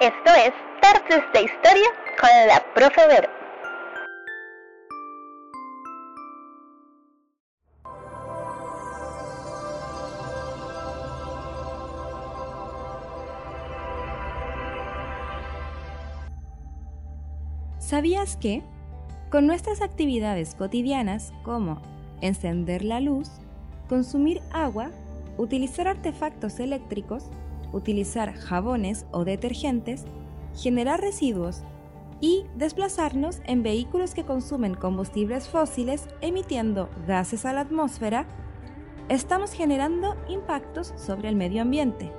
Esto es Tardes de Historia con la Profe Vero. ¿Sabías que? Con nuestras actividades cotidianas como encender la luz, consumir agua, utilizar artefactos eléctricos, utilizar jabones o detergentes, generar residuos y desplazarnos en vehículos que consumen combustibles fósiles emitiendo gases a la atmósfera, estamos generando impactos sobre el medio ambiente.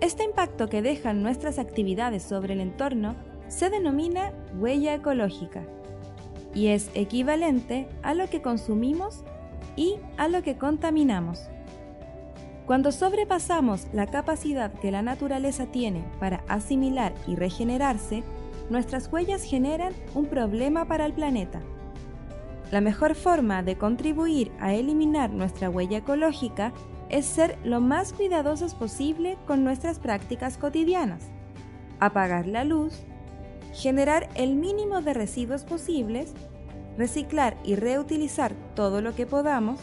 Este impacto que dejan nuestras actividades sobre el entorno se denomina huella ecológica y es equivalente a lo que consumimos y a lo que contaminamos. Cuando sobrepasamos la capacidad que la naturaleza tiene para asimilar y regenerarse, nuestras huellas generan un problema para el planeta. La mejor forma de contribuir a eliminar nuestra huella ecológica es ser lo más cuidadosos posible con nuestras prácticas cotidianas. Apagar la luz, generar el mínimo de residuos posibles, reciclar y reutilizar todo lo que podamos,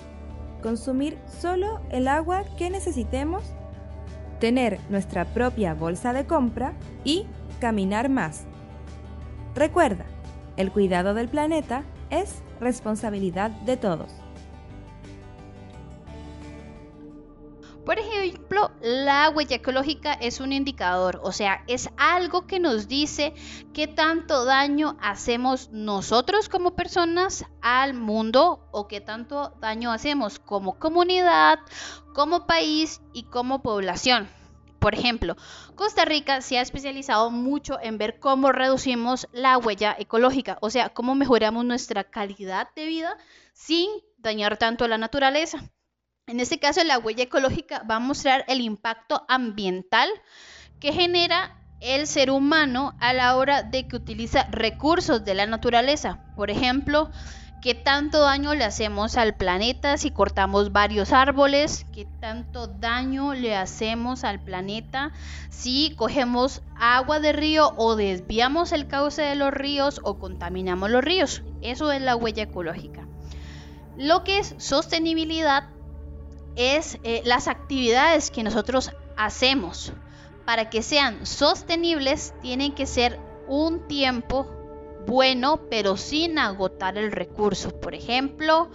consumir solo el agua que necesitemos, tener nuestra propia bolsa de compra y caminar más. Recuerda, el cuidado del planeta es responsabilidad de todos. Ejemplo, la huella ecológica es un indicador, o sea, es algo que nos dice qué tanto daño hacemos nosotros como personas al mundo o qué tanto daño hacemos como comunidad, como país y como población. Por ejemplo, Costa Rica se ha especializado mucho en ver cómo reducimos la huella ecológica, o sea, cómo mejoramos nuestra calidad de vida sin dañar tanto la naturaleza. En este caso, la huella ecológica va a mostrar el impacto ambiental que genera el ser humano a la hora de que utiliza recursos de la naturaleza. Por ejemplo, qué tanto daño le hacemos al planeta si cortamos varios árboles, qué tanto daño le hacemos al planeta si cogemos agua de río o desviamos el cauce de los ríos o contaminamos los ríos. Eso es la huella ecológica. Lo que es sostenibilidad es eh, las actividades que nosotros hacemos. Para que sean sostenibles, tienen que ser un tiempo bueno, pero sin agotar el recurso. Por ejemplo,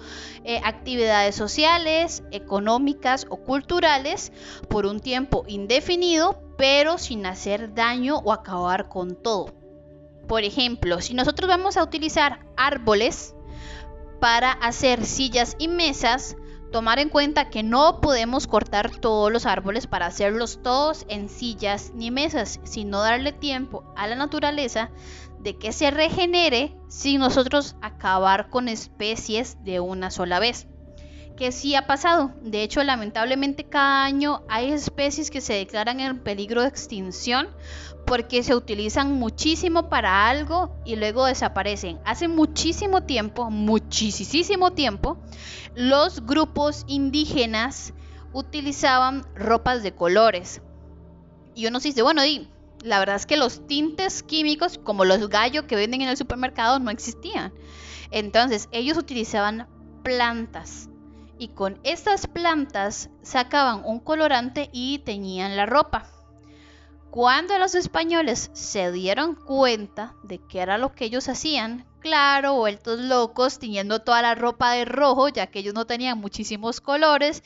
eh, actividades sociales, económicas o culturales por un tiempo indefinido, pero sin hacer daño o acabar con todo. Por ejemplo, si nosotros vamos a utilizar árboles para hacer sillas y mesas, tomar en cuenta que no podemos cortar todos los árboles para hacerlos todos en sillas ni mesas, sino darle tiempo a la naturaleza de que se regenere sin nosotros acabar con especies de una sola vez. Que sí ha pasado. De hecho, lamentablemente cada año hay especies que se declaran en peligro de extinción porque se utilizan muchísimo para algo y luego desaparecen. Hace muchísimo tiempo, muchísimo tiempo, los grupos indígenas utilizaban ropas de colores. Y uno se dice, bueno, y la verdad es que los tintes químicos, como los gallos que venden en el supermercado, no existían. Entonces, ellos utilizaban plantas. Y con estas plantas sacaban un colorante y teñían la ropa. Cuando los españoles se dieron cuenta de que era lo que ellos hacían, claro, vueltos locos, tiñendo toda la ropa de rojo, ya que ellos no tenían muchísimos colores,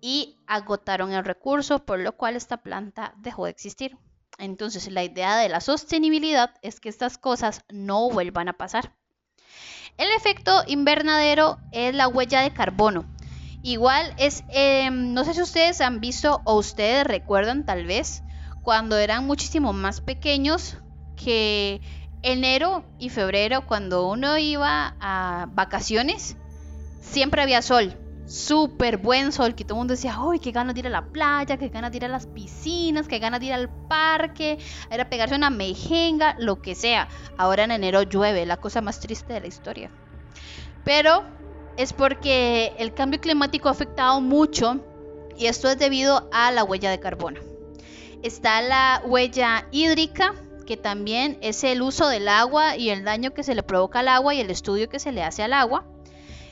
y agotaron el recurso, por lo cual esta planta dejó de existir. Entonces, la idea de la sostenibilidad es que estas cosas no vuelvan a pasar. El efecto invernadero es la huella de carbono. Igual es, em, no sé si ustedes han visto o ustedes recuerdan tal vez, cuando eran muchísimo más pequeños que enero y febrero cuando uno iba a vacaciones siempre había sol súper buen sol que todo el mundo decía ¡ay, qué ganas de ir a la playa! ¡qué ganas de ir a las piscinas! ¡qué ganas de ir al parque! Era pegarse una mejenga, lo que sea. Ahora en enero llueve, la cosa más triste de la historia. Pero es porque el cambio climático ha afectado mucho y esto es debido a la huella de carbono. Está la huella hídrica, que también es el uso del agua y el daño que se le provoca al agua y el estudio que se le hace al agua.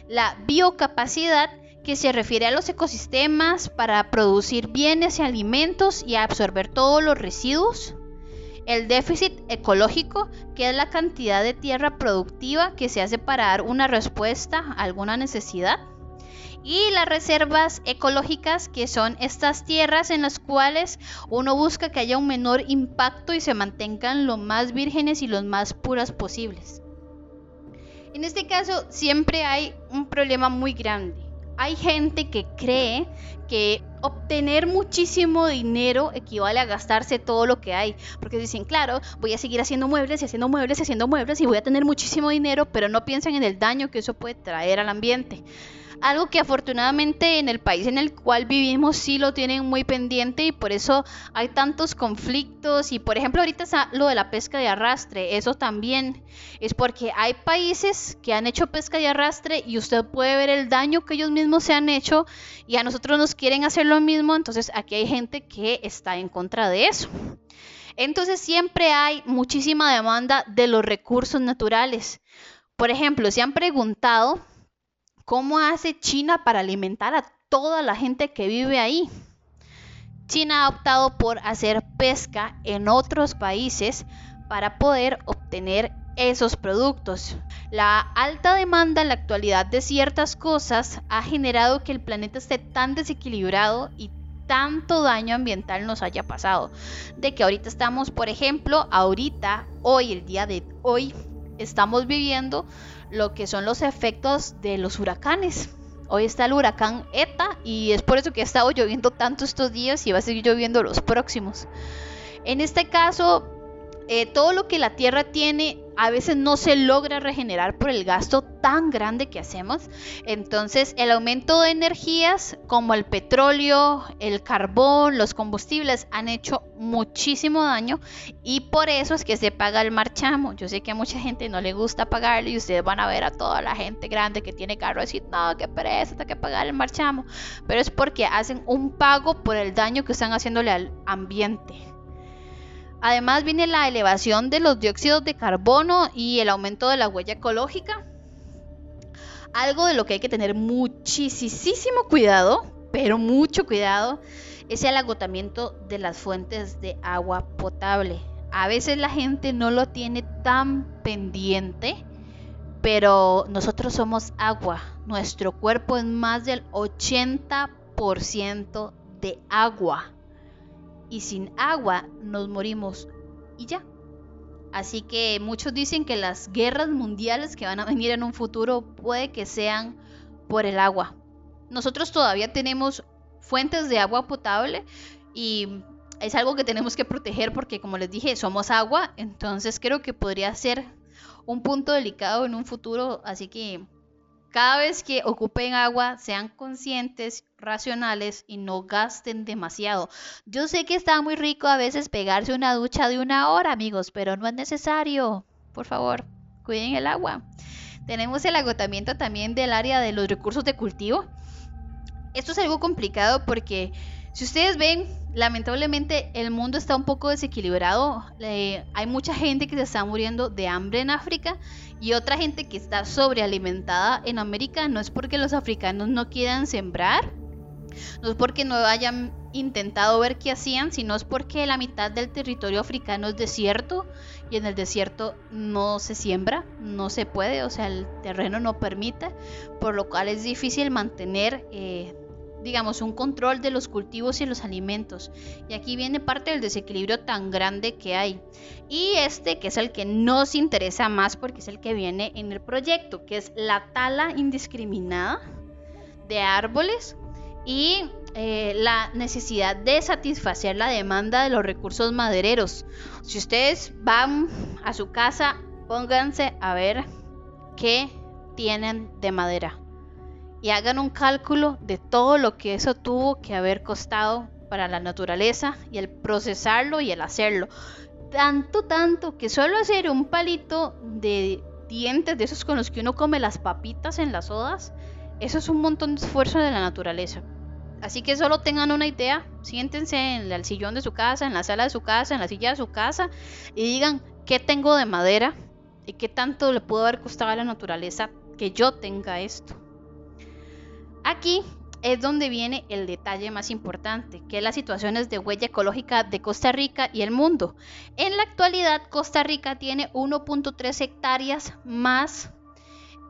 La biocapacidad, que se refiere a los ecosistemas para producir bienes y alimentos y absorber todos los residuos. El déficit ecológico, que es la cantidad de tierra productiva que se hace para dar una respuesta a alguna necesidad. Y las reservas ecológicas, que son estas tierras en las cuales uno busca que haya un menor impacto y se mantengan lo más vírgenes y los más puras posibles. En este caso siempre hay un problema muy grande hay gente que cree que obtener muchísimo dinero equivale a gastarse todo lo que hay. Porque dicen, claro, voy a seguir haciendo muebles y haciendo muebles y haciendo muebles y voy a tener muchísimo dinero, pero no piensan en el daño que eso puede traer al ambiente algo que afortunadamente en el país en el cual vivimos sí lo tienen muy pendiente y por eso hay tantos conflictos y por ejemplo ahorita está lo de la pesca de arrastre, eso también es porque hay países que han hecho pesca de arrastre y usted puede ver el daño que ellos mismos se han hecho y a nosotros nos quieren hacer lo mismo, entonces aquí hay gente que está en contra de eso. Entonces siempre hay muchísima demanda de los recursos naturales. Por ejemplo, se han preguntado ¿Cómo hace China para alimentar a toda la gente que vive ahí? China ha optado por hacer pesca en otros países para poder obtener esos productos. La alta demanda en la actualidad de ciertas cosas ha generado que el planeta esté tan desequilibrado y tanto daño ambiental nos haya pasado. De que ahorita estamos, por ejemplo, ahorita, hoy, el día de hoy, estamos viviendo lo que son los efectos de los huracanes. Hoy está el huracán ETA y es por eso que ha estado lloviendo tanto estos días y va a seguir lloviendo los próximos. En este caso, eh, todo lo que la Tierra tiene a veces no se logra regenerar por el gasto tan grande que hacemos. Entonces el aumento de energías como el petróleo, el carbón, los combustibles han hecho muchísimo daño y por eso es que se paga el marchamo. Yo sé que a mucha gente no le gusta pagarlo y ustedes van a ver a toda la gente grande que tiene carro decir, no, qué pereza, hay que pagar el marchamo. Pero es porque hacen un pago por el daño que están haciéndole al ambiente. Además viene la elevación de los dióxidos de carbono y el aumento de la huella ecológica. Algo de lo que hay que tener muchísimo cuidado, pero mucho cuidado, es el agotamiento de las fuentes de agua potable. A veces la gente no lo tiene tan pendiente, pero nosotros somos agua. Nuestro cuerpo es más del 80% de agua y sin agua nos morimos y ya. Así que muchos dicen que las guerras mundiales que van a venir en un futuro puede que sean por el agua. Nosotros todavía tenemos fuentes de agua potable y es algo que tenemos que proteger porque como les dije somos agua, entonces creo que podría ser un punto delicado en un futuro, así que cada vez que ocupen agua, sean conscientes, racionales y no gasten demasiado. Yo sé que está muy rico a veces pegarse una ducha de una hora, amigos, pero no es necesario. Por favor, cuiden el agua. Tenemos el agotamiento también del área de los recursos de cultivo. Esto es algo complicado porque si ustedes ven, lamentablemente el mundo está un poco desequilibrado. hay mucha gente que se está muriendo de hambre en África y otra gente que está sobrealimentada en América. No es porque los africanos no quieran sembrar, no es porque no hayan intentado ver qué hacían, sino es porque la mitad del territorio africano es desierto y en el desierto no se siembra, no se puede, o sea, el terreno no permite, por lo cual es difícil mantener eh, digamos, un control de los cultivos y los alimentos. Y aquí viene parte del desequilibrio tan grande que hay. Y este, que es el que nos interesa más porque es el que viene en el proyecto, que es la tala indiscriminada de árboles y eh, la necesidad de satisfacer la demanda de los recursos madereros. Si ustedes van a su casa, pónganse a ver qué tienen de madera y hagan un cálculo de todo lo que eso tuvo que haber costado para la naturaleza y el procesarlo y el hacerlo. Tanto, tanto que solo hacer un palito de dientes de esos con los que uno come las papitas en las sodas, eso es un montón de esfuerzo de la naturaleza. Así que solo tengan una idea, siéntense en el sillón de su casa, en la sala de su casa, en la silla de su casa y digan qué tengo de madera y qué tanto le pudo haber costado a la naturaleza que yo tenga esto. Aquí es donde viene el detalle más importante, que es las situaciones de huella ecológica de Costa Rica y el mundo. En la actualidad, Costa Rica tiene 1.3 hectáreas más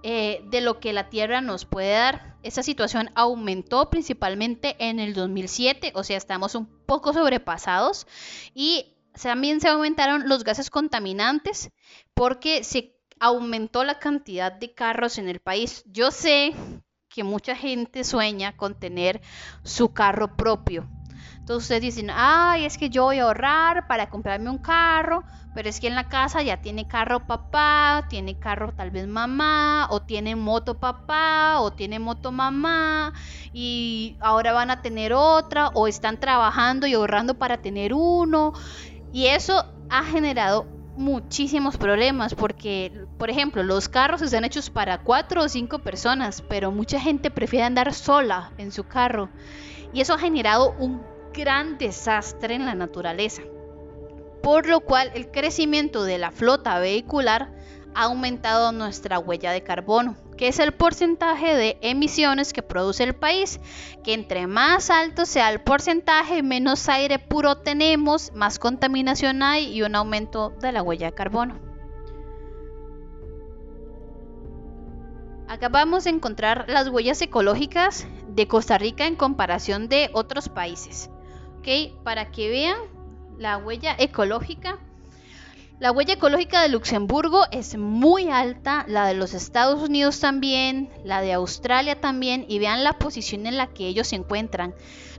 eh, de lo que la Tierra nos puede dar. Esa situación aumentó principalmente en el 2007, o sea, estamos un poco sobrepasados y también se aumentaron los gases contaminantes porque se aumentó la cantidad de carros en el país. Yo sé que mucha gente sueña con tener su carro propio. Entonces ustedes dicen, ay, es que yo voy a ahorrar para comprarme un carro, pero es que en la casa ya tiene carro papá, tiene carro tal vez mamá, o tiene moto papá, o tiene moto mamá, y ahora van a tener otra, o están trabajando y ahorrando para tener uno. Y eso ha generado muchísimos problemas porque, por ejemplo, los carros están hechos para cuatro o cinco personas, pero mucha gente prefiere andar sola en su carro y eso ha generado un gran desastre en la naturaleza. Por lo cual el crecimiento de la flota vehicular ha aumentado nuestra huella de carbono que es el porcentaje de emisiones que produce el país, que entre más alto sea el porcentaje, menos aire puro tenemos, más contaminación hay y un aumento de la huella de carbono. Acá vamos a encontrar las huellas ecológicas de Costa Rica en comparación de otros países. ¿Ok? Para que vean la huella ecológica la huella ecológica de Luxemburgo es muy alta, la de los Estados Unidos también, la de Australia también, y vean la posición en la que ellos se encuentran.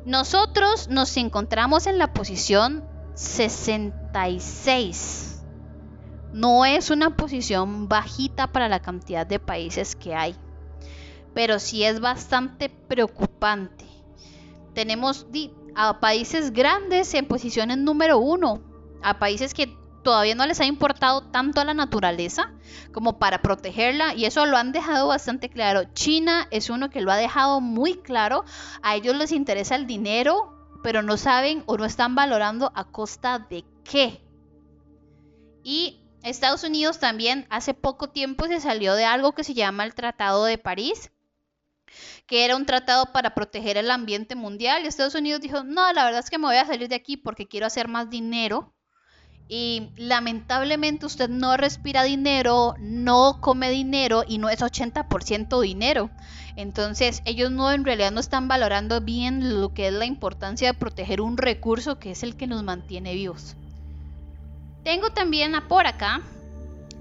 Nosotros nos encontramos en la posición 66. No es una posición bajita para la cantidad de países que hay, pero sí es bastante preocupante. Tenemos a países grandes en posiciones número uno, a países que todavía no les ha importado tanto a la naturaleza como para protegerla y eso lo han dejado bastante claro. China es uno que lo ha dejado muy claro. A ellos les interesa el dinero, pero no saben o no están valorando a costa de qué. Y Estados Unidos también hace poco tiempo se salió de algo que se llama el Tratado de París, que era un tratado para proteger el ambiente mundial. Y Estados Unidos dijo, no, la verdad es que me voy a salir de aquí porque quiero hacer más dinero y lamentablemente usted no respira dinero, no come dinero y no es 80% dinero. Entonces ellos no en realidad no están valorando bien lo que es la importancia de proteger un recurso que es el que nos mantiene vivos. Tengo también por acá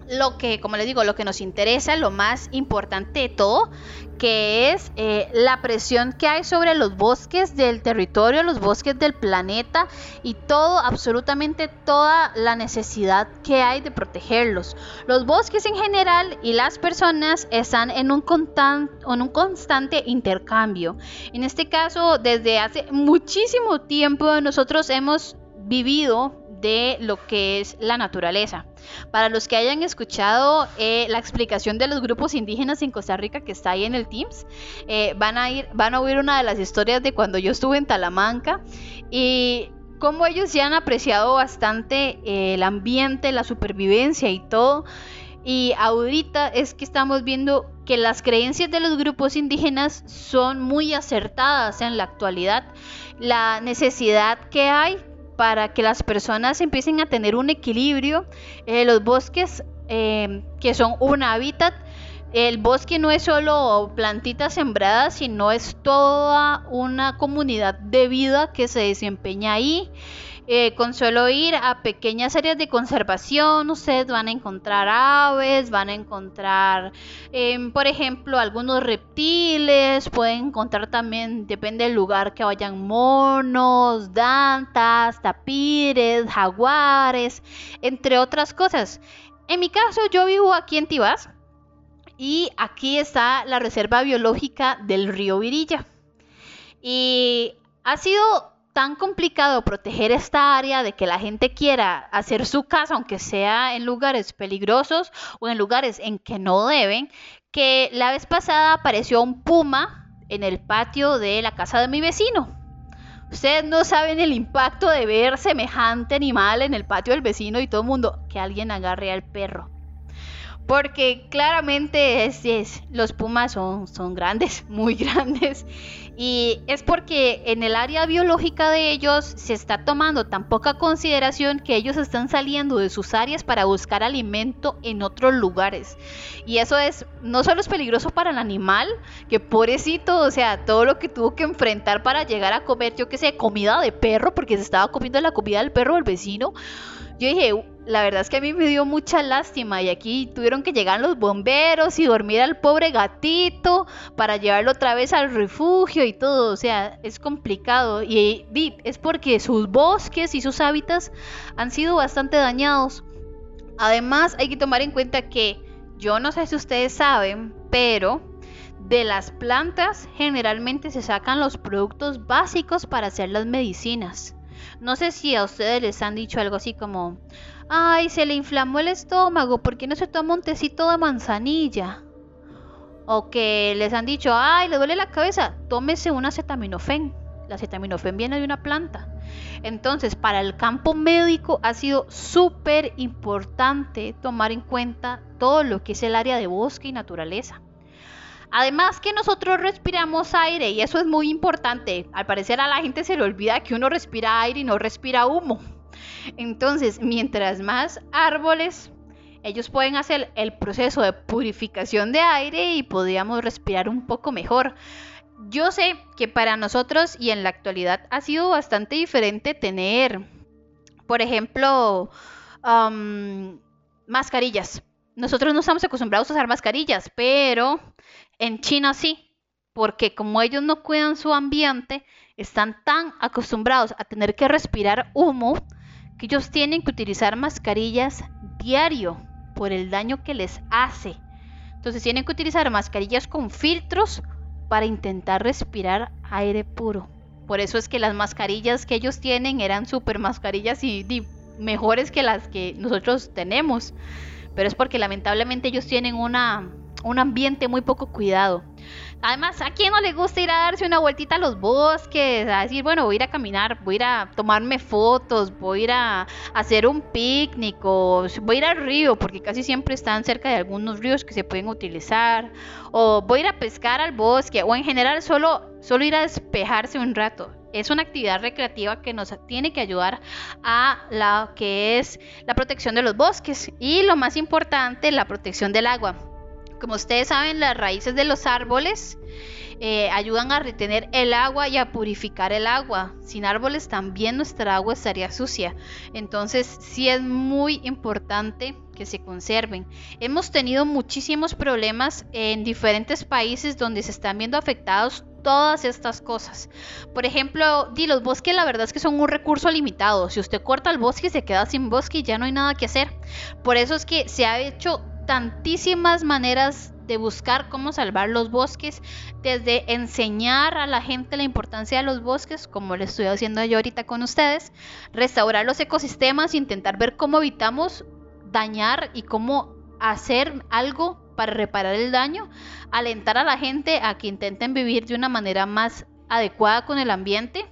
lo que, como les digo, lo que nos interesa, lo más importante de todo, que es eh, la presión que hay sobre los bosques del territorio, los bosques del planeta y todo, absolutamente toda la necesidad que hay de protegerlos. Los bosques en general y las personas están en un, en un constante intercambio. En este caso, desde hace muchísimo tiempo nosotros hemos vivido de lo que es la naturaleza. Para los que hayan escuchado eh, la explicación de los grupos indígenas en Costa Rica que está ahí en el Teams, eh, van, a ir, van a oír una de las historias de cuando yo estuve en Talamanca y cómo ellos ya han apreciado bastante eh, el ambiente, la supervivencia y todo. Y ahorita es que estamos viendo que las creencias de los grupos indígenas son muy acertadas en la actualidad. La necesidad que hay para que las personas empiecen a tener un equilibrio. Eh, los bosques eh, que son un hábitat, el bosque no es solo plantitas sembradas, sino es toda una comunidad de vida que se desempeña ahí. Eh, con solo ir a pequeñas áreas de conservación, ustedes van a encontrar aves, van a encontrar, em, por ejemplo, algunos reptiles, pueden encontrar también, depende del lugar que vayan, monos, dantas, tapires, jaguares, entre otras cosas. En mi caso, yo vivo aquí en Tibás y aquí está la reserva biológica del río Virilla. Y ha sido tan complicado proteger esta área de que la gente quiera hacer su casa, aunque sea en lugares peligrosos o en lugares en que no deben, que la vez pasada apareció un puma en el patio de la casa de mi vecino. Ustedes no saben el impacto de ver semejante animal en el patio del vecino y todo el mundo, que alguien agarre al perro. Porque claramente es, los pumas son, son grandes, muy grandes. Y es porque en el área biológica de ellos se está tomando tan poca consideración que ellos están saliendo de sus áreas para buscar alimento en otros lugares. Y eso es, no solo es peligroso para el animal, que pobrecito, o sea, todo lo que tuvo que enfrentar para llegar a comer, yo que sé, comida de perro, porque se estaba comiendo la comida del perro del vecino. Yo dije, la verdad es que a mí me dio mucha lástima y aquí tuvieron que llegar los bomberos y dormir al pobre gatito para llevarlo otra vez al refugio y todo, o sea, es complicado y es porque sus bosques y sus hábitats han sido bastante dañados. Además, hay que tomar en cuenta que yo no sé si ustedes saben, pero de las plantas generalmente se sacan los productos básicos para hacer las medicinas. No sé si a ustedes les han dicho algo así como, ay, se le inflamó el estómago, ¿por qué no se toma un tecito de manzanilla? O que les han dicho, ay, le duele la cabeza, tómese un acetaminofén. La acetaminofén viene de una planta. Entonces, para el campo médico ha sido súper importante tomar en cuenta todo lo que es el área de bosque y naturaleza. Además que nosotros respiramos aire y eso es muy importante. Al parecer a la gente se le olvida que uno respira aire y no respira humo. Entonces, mientras más árboles, ellos pueden hacer el proceso de purificación de aire y podríamos respirar un poco mejor. Yo sé que para nosotros y en la actualidad ha sido bastante diferente tener, por ejemplo, mascarillas. Nosotros no estamos acostumbrados a usar mascarillas, pero en China sí, porque como ellos no cuidan su ambiente, están tan acostumbrados a tener que respirar humo que ellos tienen que utilizar mascarillas diario por el daño que les hace. Entonces tienen que utilizar mascarillas con filtros para intentar respirar aire puro. Por eso es que las mascarillas que ellos tienen eran super mascarillas y, mejores que las que nosotros tenemos. Pero es porque lamentablemente ellos tienen una un ambiente muy poco cuidado. Además, ¿a quién no le gusta ir a darse una vueltita a los bosques? A decir, bueno, voy a ir a caminar, voy a ir a tomarme fotos, voy a a hacer un picnic o voy a ir al río, porque casi siempre están cerca de algunos ríos que se pueden utilizar. O voy a ir a pescar al bosque, o en general solo, solo ir a despejarse un rato. Es una actividad recreativa que nos tiene que ayudar a la que es la protección de los bosques y lo más importante, la protección del agua. Como ustedes saben, las raíces de los árboles eh, ayudan a retener el agua y a purificar el agua. Sin árboles también nuestra agua estaría sucia. Entonces sí es muy importante que se conserven. Hemos tenido muchísimos problemas en diferentes países donde se están viendo afectados todas estas cosas. Por ejemplo, di, los bosques la verdad es que son un recurso limitado. Si usted corta el bosque se queda sin bosque y ya no hay nada que hacer. Por eso es que se ha hecho tantísimas maneras de buscar cómo salvar los bosques, desde enseñar a la gente la importancia de los bosques, como lo estoy haciendo yo ahorita con ustedes, restaurar los ecosistemas, intentar ver cómo evitamos dañar y cómo hacer algo para reparar el daño, alentar a la gente a que intenten vivir de una manera más adecuada con el ambiente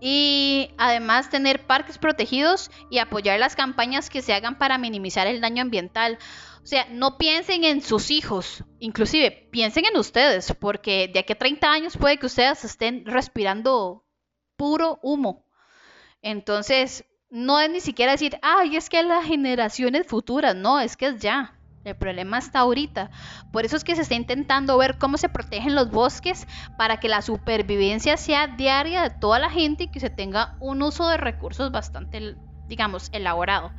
y además tener parques protegidos y apoyar las campañas que se hagan para minimizar el daño ambiental. O sea, no piensen en sus hijos, inclusive piensen en ustedes, porque de aquí a 30 años puede que ustedes estén respirando puro humo. Entonces, no es ni siquiera decir, ay, es que las generaciones futuras, no, es que es ya. El problema está ahorita. Por eso es que se está intentando ver cómo se protegen los bosques para que la supervivencia sea diaria de toda la gente y que se tenga un uso de recursos bastante, digamos, elaborado.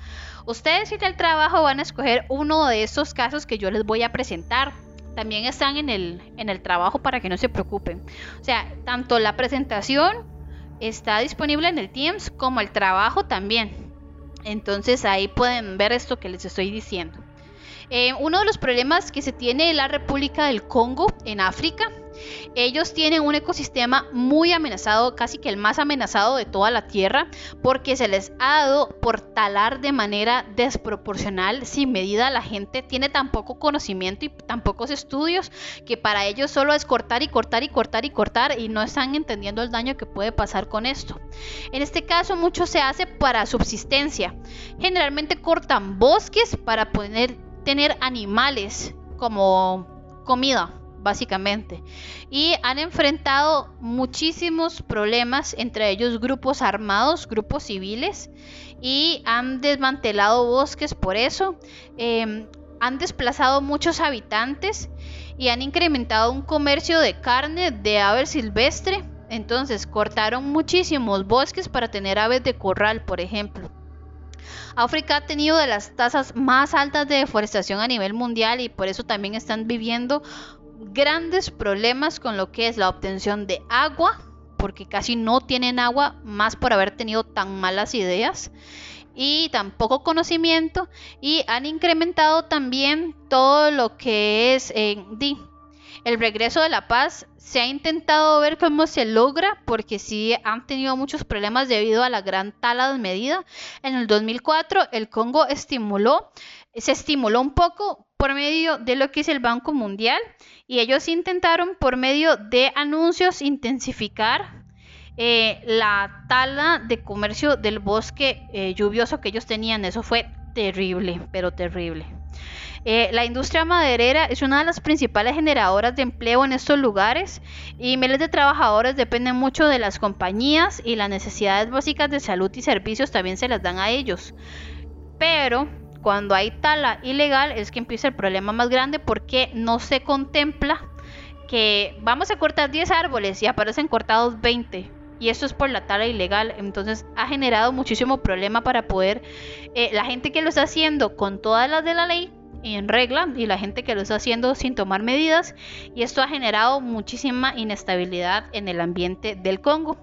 Ustedes en el trabajo van a escoger uno de estos casos que yo les voy a presentar. También están en el, en el trabajo para que no se preocupen. O sea, tanto la presentación está disponible en el Teams como el trabajo también. Entonces ahí pueden ver esto que les estoy diciendo. Eh, uno de los problemas que se tiene en la República del Congo, en África, ellos tienen un ecosistema muy amenazado, casi que el más amenazado de toda la Tierra, porque se les ha dado por talar de manera desproporcional, sin medida. La gente tiene tan poco conocimiento y tan pocos estudios que para ellos solo es cortar y cortar y cortar y cortar y no están entendiendo el daño que puede pasar con esto. En este caso, mucho se hace para subsistencia. Generalmente cortan bosques para poder tener animales como comida básicamente. Y han enfrentado muchísimos problemas, entre ellos grupos armados, grupos civiles, y han desmantelado bosques por eso. Em, han desplazado muchos habitantes y han incrementado un comercio de carne de aves silvestre. Entonces cortaron muchísimos bosques para tener aves de corral, por ejemplo. África ha tenido de las tasas más altas de deforestación a nivel mundial y por eso también están viviendo grandes problemas con lo que es la obtención de agua, porque casi no tienen agua, más por haber tenido tan malas ideas y tan poco conocimiento, y han incrementado también todo lo que es eh, el regreso de la paz. Se ha intentado ver cómo se logra, porque sí han tenido muchos problemas debido a la gran tala de medida. En el 2004 el Congo estimuló, se estimuló un poco por medio de lo que es el Banco Mundial y ellos intentaron por medio de anuncios intensificar eh, la tala de comercio del bosque eh, lluvioso que ellos tenían. Eso fue terrible, pero terrible. Eh, la industria maderera es una de las principales generadoras de empleo en estos lugares y miles de trabajadores dependen mucho de las compañías y las necesidades básicas de salud y servicios también se las dan a ellos. Pero cuando hay tala ilegal es que empieza el problema más grande porque no se contempla que vamos a cortar 10 árboles y aparecen cortados 20. Y eso es por la tala ilegal. Entonces ha generado muchísimo problema para poder... Eh, la gente que lo está haciendo con todas las de la ley en regla y la gente que lo está haciendo sin tomar medidas. Y esto ha generado muchísima inestabilidad en el ambiente del Congo.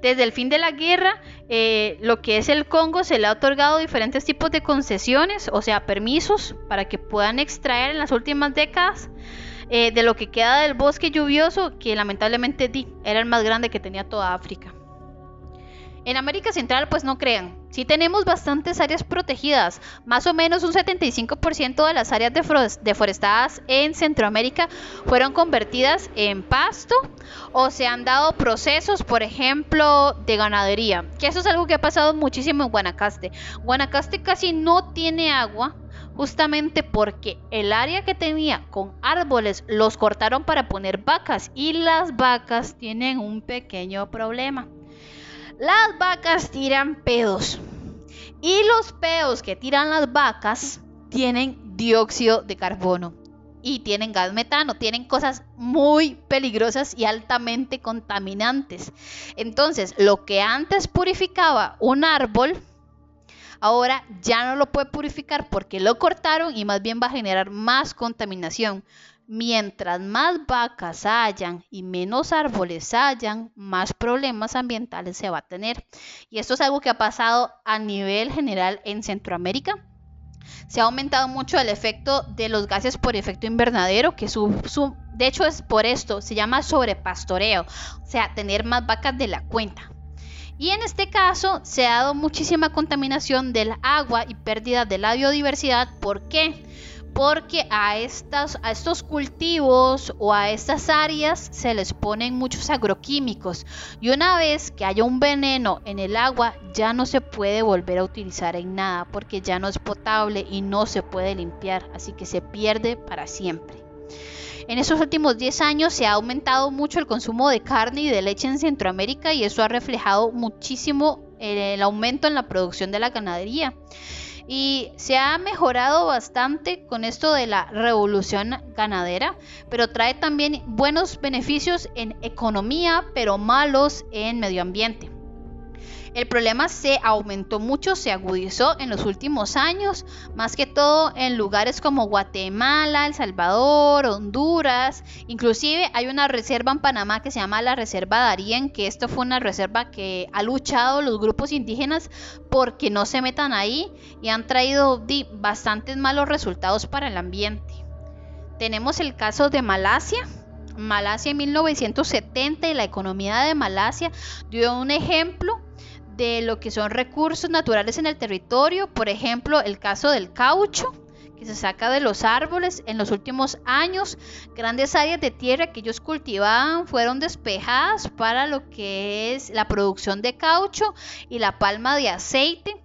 Desde el fin de la guerra, eh, lo que es el Congo se le ha otorgado diferentes tipos de concesiones, o sea, permisos para que puedan extraer en las últimas décadas eh, de lo que queda del bosque lluvioso, que lamentablemente era el más grande que tenía toda África. En América Central, pues no crean, sí tenemos bastantes áreas protegidas, más o menos un 75% de las áreas deforestadas en Centroamérica fueron convertidas en pasto o se han dado procesos, por ejemplo, de ganadería, que eso es algo que ha pasado muchísimo en Guanacaste. Guanacaste casi no tiene agua, justamente porque el área que tenía con árboles los cortaron para poner vacas y las vacas tienen un pequeño problema. Las vacas tiran pedos. Y los pedos que tiran las vacas tienen dióxido de carbono y tienen gas metano, tienen cosas muy peligrosas y altamente contaminantes. Entonces, lo que antes purificaba un árbol, ahora ya no lo puede purificar porque lo cortaron y más bien va a generar más contaminación. Mientras más vacas hayan y menos árboles hayan, más problemas ambientales se va a tener. Y esto es algo que ha pasado a nivel general en Centroamérica. Se ha aumentado mucho el efecto de los gases por efecto invernadero, que de hecho es por esto, se llama sobrepastoreo, o sea, tener más vacas de la cuenta. Y en este caso se ha dado muchísima contaminación del agua y pérdida de la biodiversidad. ¿Por qué? Porque a, estos cultivos o a estas áreas se les ponen muchos agroquímicos y una vez que haya un veneno en el agua ya no se puede volver a utilizar en nada porque ya no es potable y no se puede limpiar, así que se pierde para siempre. En estos últimos 10 años se ha aumentado mucho el consumo de carne y de leche en Centroamérica y eso ha reflejado muchísimo el aumento en la producción de la ganadería y se ha mejorado bastante con esto de la revolución ganadera, pero trae también buenos beneficios en economía, pero malos en medio ambiente. El problema se aumentó mucho, se agudizó en los últimos años, más que todo en lugares como Guatemala, El Salvador, Honduras, inclusive hay una reserva en Panamá que se llama la Reserva Darien, que esto fue una reserva que ha luchado los grupos indígenas porque no se metan ahí y han traído bastantes malos resultados para el ambiente. Tenemos el caso de Malasia, Malasia en 1970 y la economía de Malasia dio un ejemplo de lo que son recursos naturales en el territorio, por ejemplo, el caso del caucho que se saca de los árboles. En los últimos años, grandes áreas de tierra que ellos cultivaban fueron despejadas para lo que es la producción de caucho y la palma de aceite.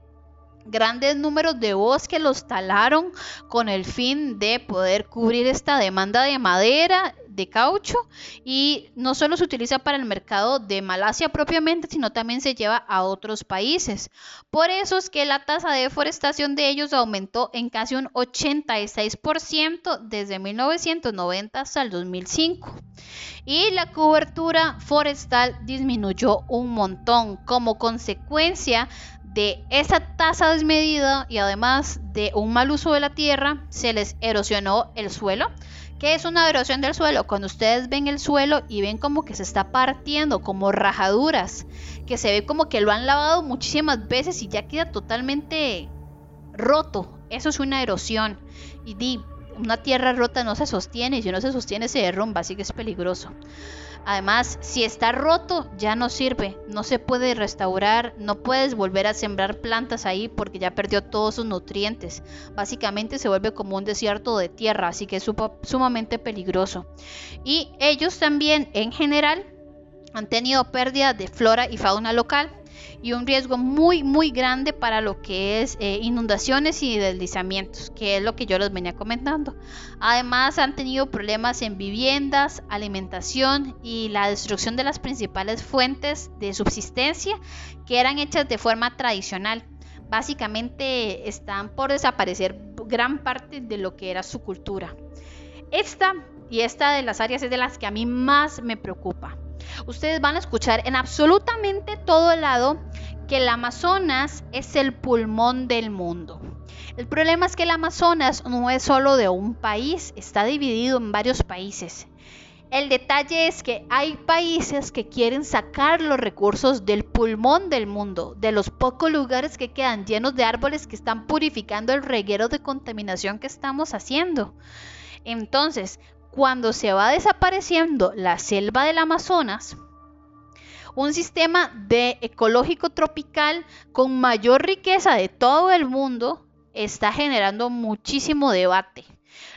Grandes números de bosques los talaron con el fin de poder cubrir esta demanda de madera de caucho y no solo se utiliza para el mercado de Malasia propiamente, sino también se lleva a otros países. Por eso es que la tasa de deforestación de ellos aumentó en casi un 86% desde 1990 hasta el 2005. Y la cobertura forestal disminuyó un montón como consecuencia de esa tasa desmedida y además de un mal uso de la tierra, se les erosionó el suelo, ¿Qué es una erosión del suelo? Cuando ustedes ven el suelo y ven como que se está partiendo, como rajaduras, que se ve como que lo han lavado muchísimas veces y ya queda totalmente roto. Eso es una erosión. Y di, una tierra rota no se sostiene, y si no se sostiene se derrumba, así que es peligroso. Además, si está roto, ya no sirve, no se puede restaurar, no puedes volver a sembrar plantas ahí porque ya perdió todos sus nutrientes. Básicamente se vuelve como un desierto de tierra, así que es sumamente peligroso. Y ellos también, en general, han tenido pérdida de flora y fauna local y un riesgo muy muy grande para lo que es eh, inundaciones y deslizamientos, que es lo que yo les venía comentando. Además han tenido problemas en viviendas, alimentación y la destrucción de las principales fuentes de subsistencia que eran hechas de forma tradicional. Básicamente están por desaparecer gran parte de lo que era su cultura. Esta y esta de las áreas es de las que a mí más me preocupa ustedes van a escuchar en absolutamente todo lado que el Amazonas es el pulmón del mundo. El problema es que el Amazonas no es solo de un país, está dividido en varios países. El detalle es que hay países que quieren sacar los recursos del pulmón del mundo, de los pocos lugares que quedan llenos de árboles que están purificando el reguero de contaminación que estamos haciendo. Entonces, cuando se va desapareciendo la selva del Amazonas, un sistema de ecológico tropical con mayor riqueza de todo el mundo está generando muchísimo debate.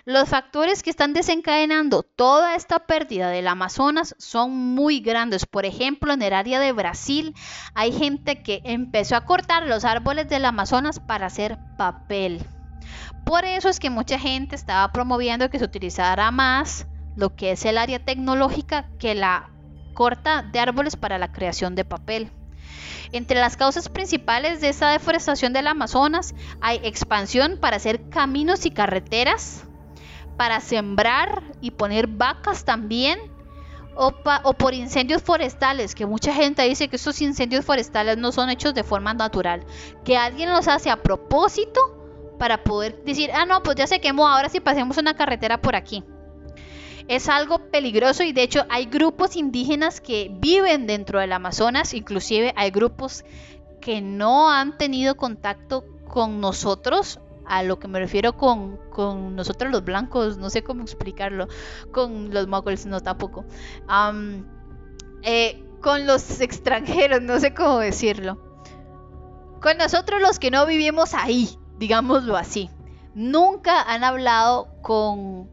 Los factores que están desencadenando toda esta pérdida del Amazonas son muy grandes. Por ejemplo, en el área de Brasil hay gente que empezó a cortar los árboles del Amazonas para hacer papel. Por eso es que mucha gente estaba promoviendo que se utilizara más lo que es el área tecnológica que la corta de árboles para la creación de papel. Entre las causas principales de esa deforestación del Amazonas hay expansión para hacer caminos y carreteras, para sembrar y poner vacas también, o, o, por incendios forestales, que mucha gente dice que esos incendios forestales no son hechos de forma natural, que alguien los hace a propósito para poder decir, ah, no, pues ya se quemó, ahora sí pasemos una carretera por aquí. Es algo peligroso y de hecho hay grupos indígenas que viven dentro del Amazonas, inclusive hay grupos que no han tenido contacto con nosotros, a lo que me refiero con, nosotros los blancos, no sé cómo explicarlo, con los moguls no tampoco, eh, con los extranjeros, no sé cómo decirlo, con nosotros los que no vivimos ahí, digámoslo así. Nunca han hablado con,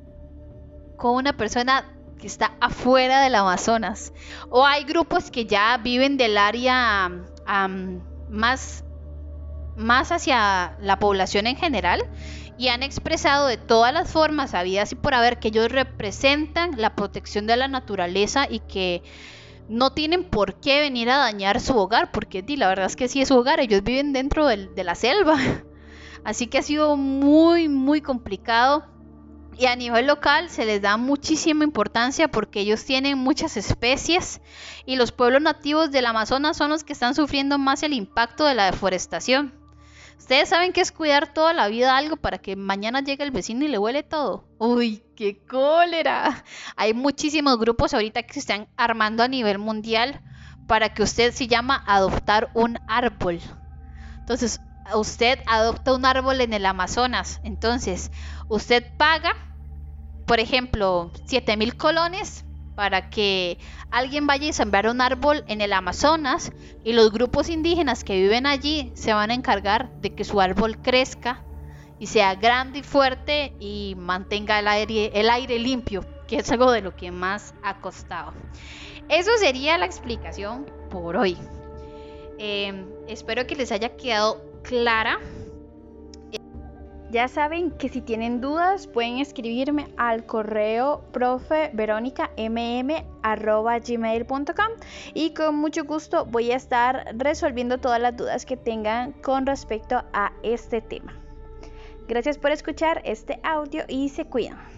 con una persona que está afuera del Amazonas. O hay grupos que ya viven del área más, más hacia la población en general y han expresado de todas las formas habidas y por haber que ellos representan la protección de la naturaleza y que no tienen por qué venir a dañar su hogar, porque la verdad es que sí es su hogar, ellos viven dentro de la selva. Así que ha sido muy, muy complicado Y a nivel local se les da muchísima importancia porque ellos tienen muchas especies y los pueblos nativos del Amazonas son los que están sufriendo más el impacto de la deforestación. Ustedes saben que es cuidar toda la vida algo para que mañana llegue el vecino y le huele todo. Uy, qué cólera. Hay muchísimos grupos ahorita que se están armando a nivel mundial para que usted se llama adoptar un árbol. Entonces, usted adopta un árbol en el Amazonas. Entonces, usted paga por ejemplo, 7 mil colones para que alguien vaya y sembrar un árbol en el Amazonas y los grupos indígenas que viven allí se van a encargar de que su árbol crezca y sea grande y fuerte y mantenga el aire, limpio, que es algo de lo que más ha costado. Eso sería la explicación por hoy. Eh, espero que les haya quedado clara ya saben que si tienen dudas pueden escribirme al correo profeveronica.mm@gmail.com y con mucho gusto voy a estar resolviendo todas las dudas que tengan con respecto a este tema. Gracias por escuchar este audio y se cuidan.